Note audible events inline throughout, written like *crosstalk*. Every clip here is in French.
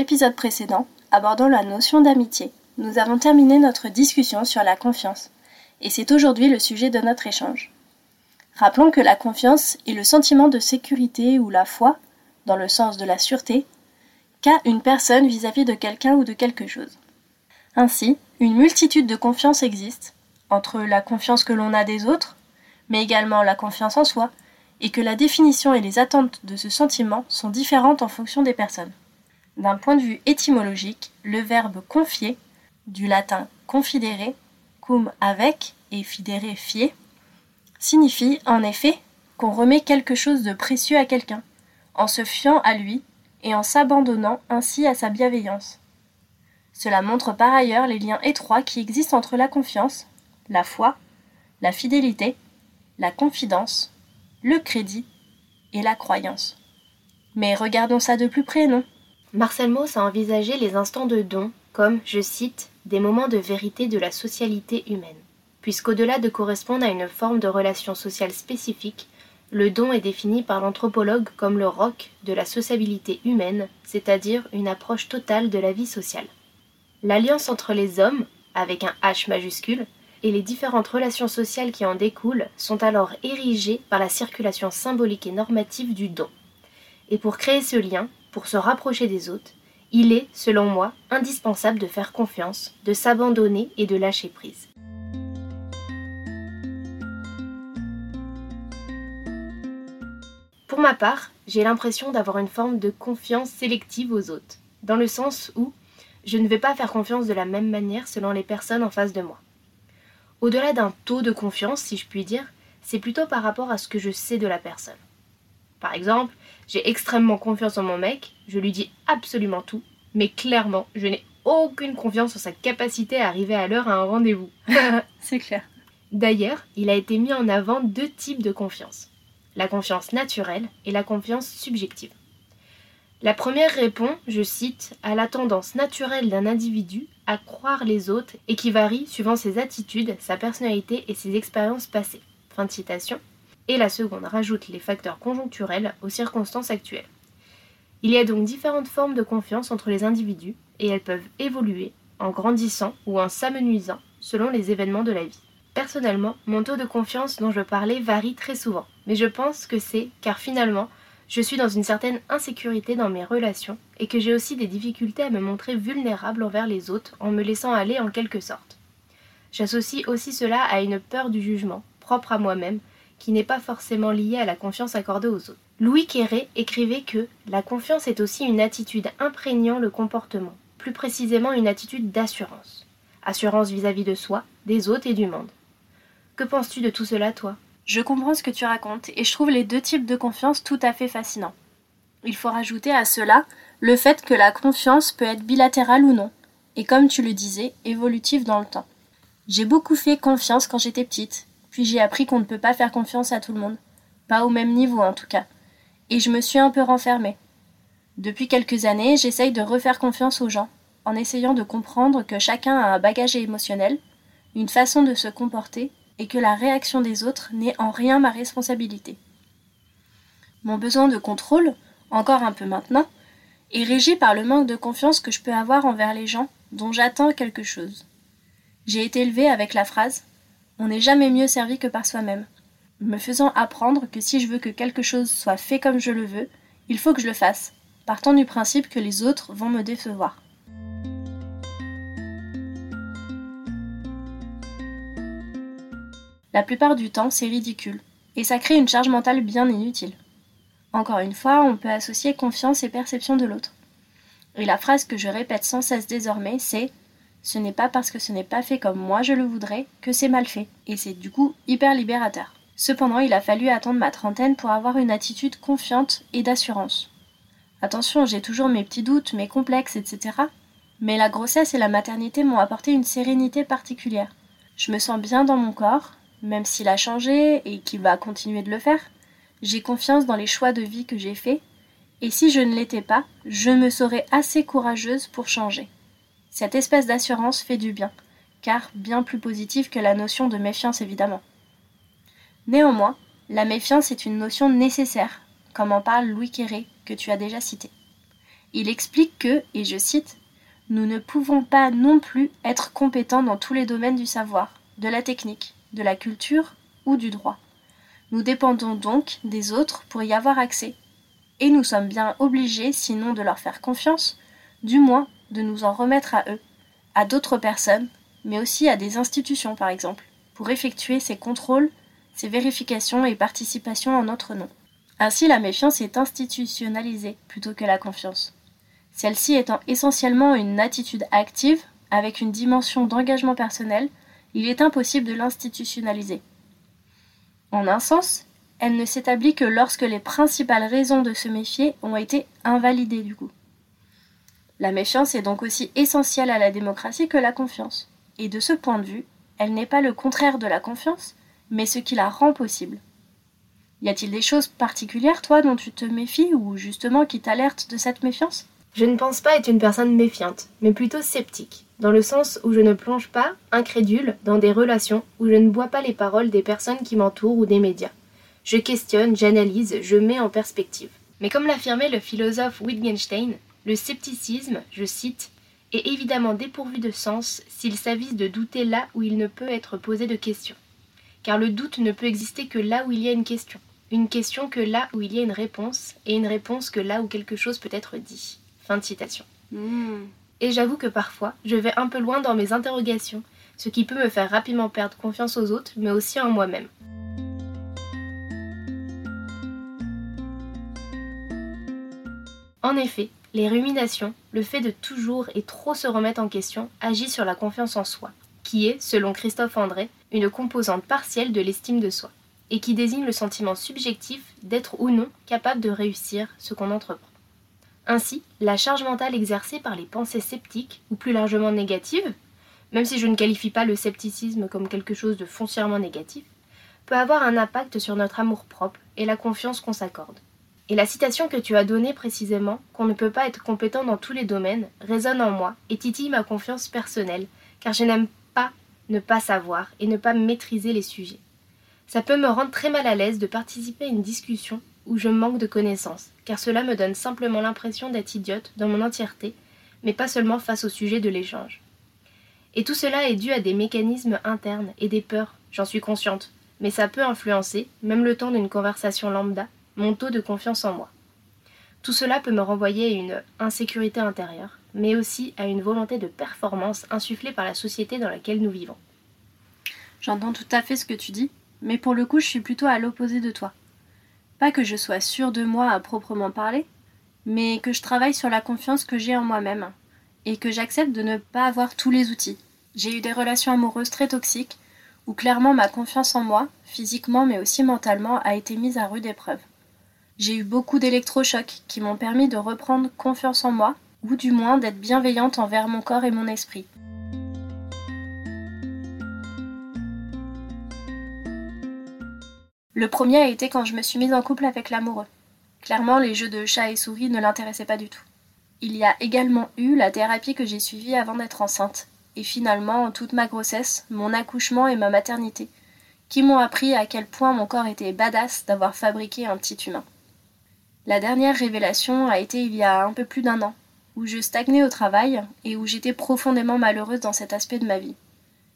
l'épisode précédent, abordant la notion d'amitié, nous avons terminé notre discussion sur la confiance, et c'est aujourd'hui le sujet de notre échange. Rappelons que la confiance est le sentiment de sécurité ou la foi, dans le sens de la sûreté, qu'a une personne vis-à-vis de quelqu'un ou de quelque chose. Ainsi, une multitude de confiances existe, entre la confiance que l'on a des autres, mais également la confiance en soi, et que la définition et les attentes de ce sentiment sont différentes en fonction des personnes. D'un point de vue étymologique, le verbe confier, du latin confidere, cum avec et fidere fier, signifie en effet qu'on remet quelque chose de précieux à quelqu'un, en se fiant à lui et en s'abandonnant ainsi à sa bienveillance. Cela montre par ailleurs les liens étroits qui existent entre la confiance, la foi, la fidélité, la confidence, le crédit et la croyance. Mais regardons ça de plus près, non? Marcel Mauss a envisagé les instants de don comme, je cite, des moments de vérité de la socialité humaine. Puisqu'au-delà de correspondre à une forme de relation sociale spécifique, le don est défini par l'anthropologue comme le roc de la sociabilité humaine, c'est-à-dire une approche totale de la vie sociale. L'alliance entre les hommes, avec un H majuscule, et les différentes relations sociales qui en découlent sont alors érigées par la circulation symbolique et normative du don. Et pour créer ce lien, pour se rapprocher des autres, il est, selon moi, indispensable de faire confiance, de s'abandonner et de lâcher prise. Pour ma part, j'ai l'impression d'avoir une forme de confiance sélective aux autres, dans le sens où je ne vais pas faire confiance de la même manière selon les personnes en face de moi. Au-delà d'un taux de confiance, si je puis dire, c'est plutôt par rapport à ce que je sais de la personne. Par exemple, j'ai extrêmement confiance en mon mec, je lui dis absolument tout, mais clairement, je n'ai aucune confiance en sa capacité à arriver à l'heure à un rendez-vous. *laughs* *laughs* C'est clair. D'ailleurs, il a été mis en avant deux types de confiance. La confiance naturelle et la confiance subjective. La première répond, je cite, à la tendance naturelle d'un individu à croire les autres et qui varie suivant ses attitudes, sa personnalité et ses expériences passées. Fin de citation et la seconde rajoute les facteurs conjoncturels aux circonstances actuelles. Il y a donc différentes formes de confiance entre les individus et elles peuvent évoluer en grandissant ou en s'amenuisant selon les événements de la vie. Personnellement, mon taux de confiance dont je parlais varie très souvent, mais je pense que c'est car finalement, je suis dans une certaine insécurité dans mes relations et que j'ai aussi des difficultés à me montrer vulnérable envers les autres en me laissant aller en quelque sorte. J'associe aussi cela à une peur du jugement, propre à moi-même, qui n'est pas forcément liée à la confiance accordée aux autres. Louis Quéré écrivait que la confiance est aussi une attitude imprégnant le comportement, plus précisément une attitude d'assurance. Assurance vis-à-vis de soi, des autres et du monde. Que penses-tu de tout cela, toi? Je comprends ce que tu racontes et je trouve les deux types de confiance tout à fait fascinants. Il faut rajouter à cela le fait que la confiance peut être bilatérale ou non, et comme tu le disais, évolutive dans le temps. J'ai beaucoup fait confiance quand j'étais petite, j'ai appris qu'on ne peut pas faire confiance à tout le monde. Pas au même niveau en tout cas. Et je me suis un peu renfermée. Depuis quelques années, j'essaye de refaire confiance aux gens, en essayant de comprendre que chacun a un bagage émotionnel, une façon de se comporter, et que la réaction des autres n'est en rien ma responsabilité. Mon besoin de contrôle, encore un peu maintenant, est régi par le manque de confiance que je peux avoir envers les gens dont j'attends quelque chose. J'ai été élevée avec la phrase On n'est jamais mieux servi que par soi-même, me faisant apprendre que si je veux que quelque chose soit fait comme je le veux, il faut que je le fasse, partant du principe que les autres vont me décevoir. La plupart du temps, c'est ridicule, et ça crée une charge mentale bien inutile. Encore une fois, on peut associer confiance et perception de l'autre. Et la phrase que je répète sans cesse désormais, c'est Ce n'est pas parce que ce n'est pas fait comme moi je le voudrais que c'est mal fait. Et c'est du coup hyper libérateur. Cependant, il a fallu attendre ma trentaine pour avoir une attitude confiante et d'assurance. Attention, j'ai toujours mes petits doutes, mes complexes, etc. Mais la grossesse et la maternité m'ont apporté une sérénité particulière. Je me sens bien dans mon corps, même s'il a changé et qu'il va continuer de le faire. J'ai confiance dans les choix de vie que j'ai faits et si je ne l'étais pas, je me saurais assez courageuse pour changer. Cette espèce d'assurance fait du bien, car bien plus positive que la notion de méfiance évidemment. Néanmoins, la méfiance est une notion nécessaire, comme en parle Louis Quéré, que tu as déjà cité. Il explique que, et je cite, Nous ne pouvons pas non plus être compétents dans tous les domaines du savoir, de la technique, de la culture ou du droit. Nous dépendons donc des autres pour y avoir accès, et nous sommes bien obligés, sinon de leur faire confiance, du moins de nous en remettre à eux, à d'autres personnes, mais aussi à des institutions par exemple, pour effectuer ces contrôles, ces vérifications et participations en notre nom. Ainsi la méfiance est institutionnalisée plutôt que la confiance. Celle-ci étant essentiellement une attitude active, avec une dimension d'engagement personnel, il est impossible de l'institutionnaliser. En un sens, elle ne s'établit que lorsque les principales raisons de se méfier ont été invalidées du coup. La méfiance est donc aussi essentielle à la démocratie que la confiance. Et de ce point de vue, elle n'est pas le contraire de la confiance, mais ce qui la rend possible. Y a-t-il des choses particulières, toi, dont tu te méfies ou justement qui t'alertent de cette méfiance? Je ne pense pas être une personne méfiante, mais plutôt sceptique, dans le sens où je ne plonge pas, incrédule, dans des relations où je ne bois pas les paroles des personnes qui m'entourent ou des médias. Je questionne, j'analyse, je mets en perspective. Mais comme l'affirmait le philosophe Wittgenstein, le scepticisme, je cite, est évidemment dépourvu de sens s'il s'avise de douter là où il ne peut être posé de questions. Car le doute ne peut exister que là où il y a une question. Une question que là où il y a une réponse, et une réponse que là où quelque chose peut être dit. Fin de citation. Hmm. Et j'avoue que parfois, je vais un peu loin dans mes interrogations, ce qui peut me faire rapidement perdre confiance aux autres, mais aussi en moi-même. En effet, les ruminations, le fait de toujours et trop se remettre en question, agit sur la confiance en soi, qui est, selon Christophe André, une composante partielle de l'estime de soi, et qui désigne le sentiment subjectif d'être ou non capable de réussir ce qu'on entreprend. Ainsi, la charge mentale exercée par les pensées sceptiques, ou plus largement négatives, même si je ne qualifie pas le scepticisme comme quelque chose de foncièrement négatif, peut avoir un impact sur notre amour-propre et la confiance qu'on s'accorde. Et la citation que tu as donnée précisément, qu'on ne peut pas être compétent dans tous les domaines, résonne en moi et titille ma confiance personnelle, car je n'aime pas ne pas savoir et ne pas maîtriser les sujets. Ça peut me rendre très mal à l'aise de participer à une discussion où je manque de connaissances, car cela me donne simplement l'impression d'être idiote dans mon entièreté, mais pas seulement face au sujet de l'échange. Et tout cela est dû à des mécanismes internes et des peurs, j'en suis consciente, mais ça peut influencer, même le temps d'une conversation lambda, mon taux de confiance en moi. Tout cela peut me renvoyer à une insécurité intérieure, mais aussi à une volonté de performance insufflée par la société dans laquelle nous vivons. J'entends tout à fait ce que tu dis, mais pour le coup je suis plutôt à l'opposé de toi. Pas que je sois sûre de moi à proprement parler, mais que je travaille sur la confiance que j'ai en moi-même, et que j'accepte de ne pas avoir tous les outils. J'ai eu des relations amoureuses très toxiques, où clairement ma confiance en moi, physiquement mais aussi mentalement, a été mise à rude épreuve. J'ai eu beaucoup d'électrochocs qui m'ont permis de reprendre confiance en moi, ou du moins d'être bienveillante envers mon corps et mon esprit. Le premier a été quand je me suis mise en couple avec l'amoureux. Clairement, les jeux de chat et souris ne l'intéressaient pas du tout. Il y a également eu la thérapie que j'ai suivie avant d'être enceinte, et finalement toute ma grossesse, mon accouchement et ma maternité, qui m'ont appris à quel point mon corps était badass d'avoir fabriqué un petit humain. La dernière révélation a été il y a un peu plus d'un an, où je stagnais au travail et où j'étais profondément malheureuse dans cet aspect de ma vie.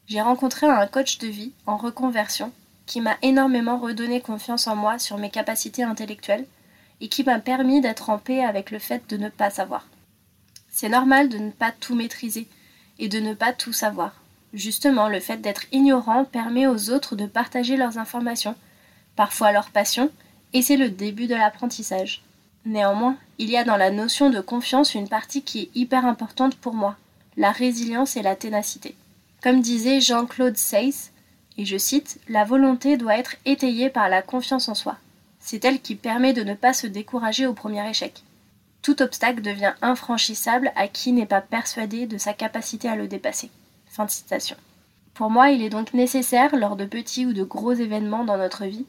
J'ai rencontré un coach de vie en reconversion qui m'a énormément redonné confiance en moi sur mes capacités intellectuelles et qui m'a permis d'être en paix avec le fait de ne pas savoir. C'est normal de ne pas tout maîtriser et de ne pas tout savoir. Justement, le fait d'être ignorant permet aux autres de partager leurs informations, parfois leurs passions, et c'est le début de l'apprentissage. Néanmoins, il y a dans la notion de confiance une partie qui est hyper importante pour moi, la résilience et la ténacité. Comme disait Jean-Claude Seyss, et je cite, La volonté doit être étayée par la confiance en soi. C'est elle qui permet de ne pas se décourager au premier échec. Tout obstacle devient infranchissable à qui n'est pas persuadé de sa capacité à le dépasser. Fin de citation. Pour moi, il est donc nécessaire, lors de petits ou de gros événements dans notre vie,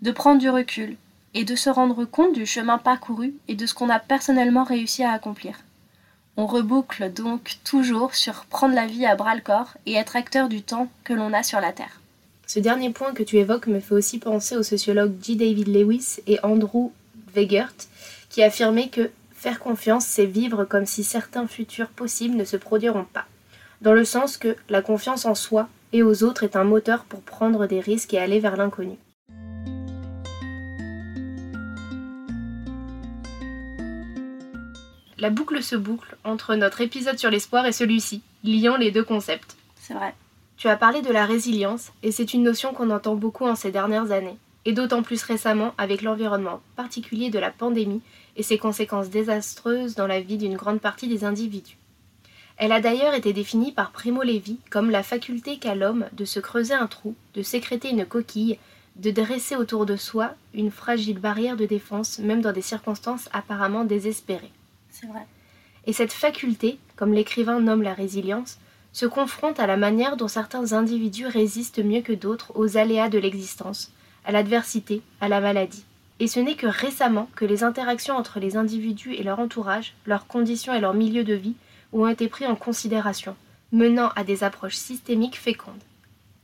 de prendre du recul et de se rendre compte du chemin parcouru et de ce qu'on a personnellement réussi à accomplir. On reboucle donc toujours sur prendre la vie à bras le corps et être acteur du temps que l'on a sur la Terre. Ce dernier point que tu évoques me fait aussi penser aux sociologues G. David Lewis et Andrew Weigert, qui affirmaient que faire confiance, c'est vivre comme si certains futurs possibles ne se produiront pas, dans le sens que la confiance en soi et aux autres est un moteur pour prendre des risques et aller vers l'inconnu. La boucle se boucle entre notre épisode sur l'espoir et celui-ci, liant les deux concepts. C'est vrai. Tu as parlé de la résilience, et c'est une notion qu'on entend beaucoup en ces dernières années, et d'autant plus récemment avec l'environnement particulier de la pandémie et ses conséquences désastreuses dans la vie d'une grande partie des individus. Elle a d'ailleurs été définie par Primo Levi comme la faculté qu'a l'homme de se creuser un trou, de sécréter une coquille, de dresser autour de soi une fragile barrière de défense, même dans des circonstances apparemment désespérées. C'est vrai. Et cette faculté, comme l'écrivain nomme la résilience, se confronte à la manière dont certains individus résistent mieux que d'autres aux aléas de l'existence, à l'adversité, à la maladie. Et ce n'est que récemment que les interactions entre les individus et leur entourage, leurs conditions et leur milieu de vie ont été pris en considération, menant à des approches systémiques fécondes.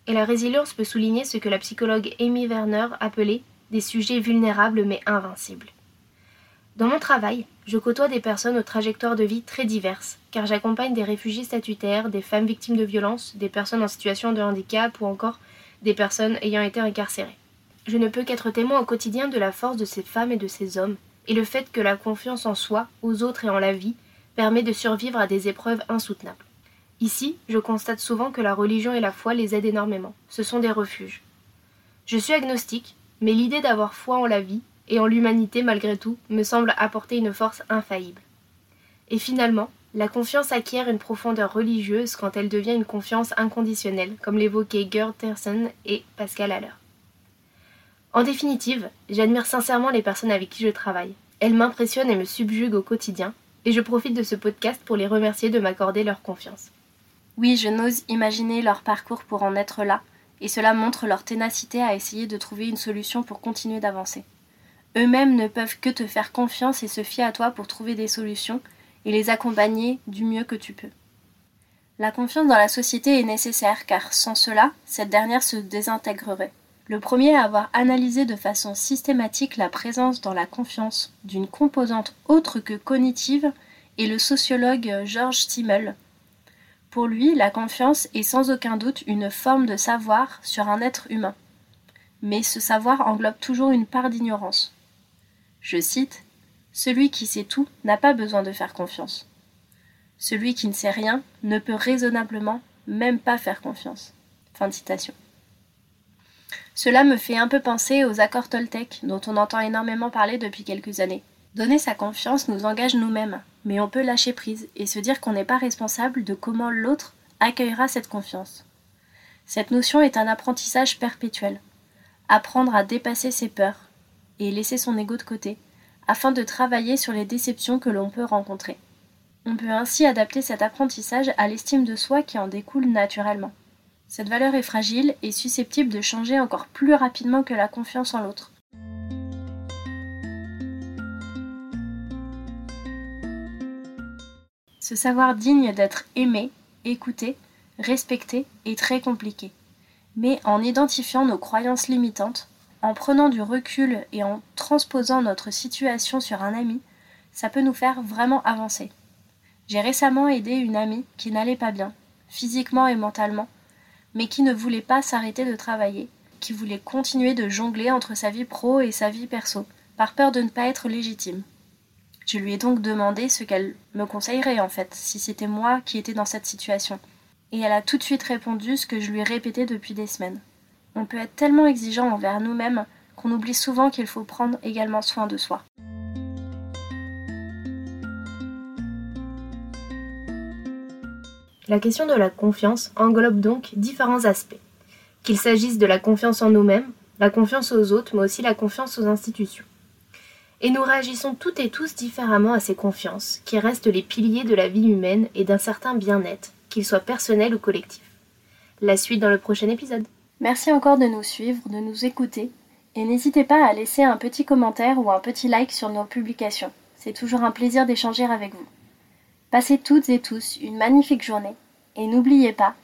Et la résilience peut souligner ce que la psychologue Amy Werner appelait des sujets vulnérables mais invincibles. Dans mon travail, je côtoie des personnes aux trajectoires de vie très diverses, car j'accompagne des réfugiés statutaires, des femmes victimes de violences, des personnes en situation de handicap ou encore des personnes ayant été incarcérées. Je ne peux qu'être témoin au quotidien de la force de ces femmes et de ces hommes, et le fait que la confiance en soi, aux autres et en la vie permet de survivre à des épreuves insoutenables. Ici, je constate souvent que la religion et la foi les aident énormément. Ce sont des refuges. Je suis agnostique, mais l'idée d'avoir foi en la vie et en l'humanité malgré tout me semble apporter une force infaillible. Et finalement, la confiance acquiert une profondeur religieuse quand elle devient une confiance inconditionnelle, comme l'évoquaient Gerd Tersen et Pascal Haller. En définitive, j'admire sincèrement les personnes avec qui je travaille. Elles m'impressionnent et me subjuguent au quotidien, et je profite de ce podcast pour les remercier de m'accorder leur confiance. Oui, je n'ose imaginer leur parcours pour en être là, et cela montre leur ténacité à essayer de trouver une solution pour continuer d'avancer. Eux-mêmes ne peuvent que te faire confiance et se fier à toi pour trouver des solutions et les accompagner du mieux que tu peux. La confiance dans la société est nécessaire car sans cela, cette dernière se désintégrerait. Le premier à avoir analysé de façon systématique la présence dans la confiance d'une composante autre que cognitive est le sociologue George Simmel. Pour lui, la confiance est sans aucun doute une forme de savoir sur un être humain. Mais ce savoir englobe toujours une part d'ignorance. Je cite Celui qui sait tout n'a pas besoin de faire confiance. Celui qui ne sait rien ne peut raisonnablement même pas faire confiance. Fin de citation. Cela me fait un peu penser aux accords Toltec dont on entend énormément parler depuis quelques années. Donner sa confiance nous engage nous-mêmes, mais on peut lâcher prise et se dire qu'on n'est pas responsable de comment l'autre accueillera cette confiance. Cette notion est un apprentissage perpétuel. Apprendre à dépasser ses peurs, et laisser son ego de côté, afin de travailler sur les déceptions que l'on peut rencontrer. On peut ainsi adapter cet apprentissage à l'estime de soi qui en découle naturellement. Cette valeur est fragile et susceptible de changer encore plus rapidement que la confiance en l'autre. Se savoir digne d'être aimé, écouté, respecté est très compliqué. Mais en identifiant nos croyances limitantes, en prenant du recul et en transposant notre situation sur un ami, ça peut nous faire vraiment avancer. J'ai récemment aidé une amie qui n'allait pas bien, physiquement et mentalement, mais qui ne voulait pas s'arrêter de travailler, qui voulait continuer de jongler entre sa vie pro et sa vie perso, par peur de ne pas être légitime. Je lui ai donc demandé ce qu'elle me conseillerait en fait, si c'était moi qui étais dans cette situation. Et elle a tout de suite répondu ce que je lui ai répété depuis des semaines. On peut être tellement exigeant envers nous-mêmes qu'on oublie souvent qu'il faut prendre également soin de soi. La question de la confiance englobe donc différents aspects, qu'il s'agisse de la confiance en nous-mêmes, la confiance aux autres, mais aussi la confiance aux institutions. Et nous réagissons toutes et tous différemment à ces confiances, qui restent les piliers de la vie humaine et d'un certain bien-être, qu'il soit personnel ou collectif. La suite dans le prochain épisode. Merci encore de nous suivre, de nous écouter, et n'hésitez pas à laisser un petit commentaire ou un petit like sur nos publications. C'est toujours un plaisir d'échanger avec vous. Passez toutes et tous une magnifique journée, et n'oubliez pas,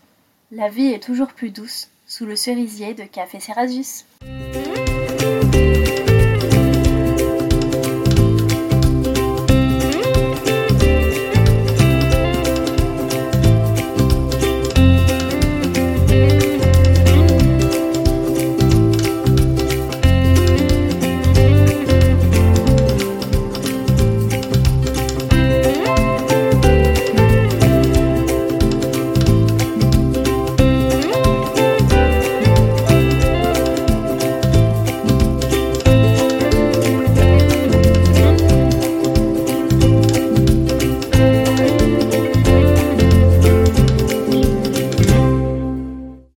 la vie est toujours plus douce sous le cerisier de Café Cerasus.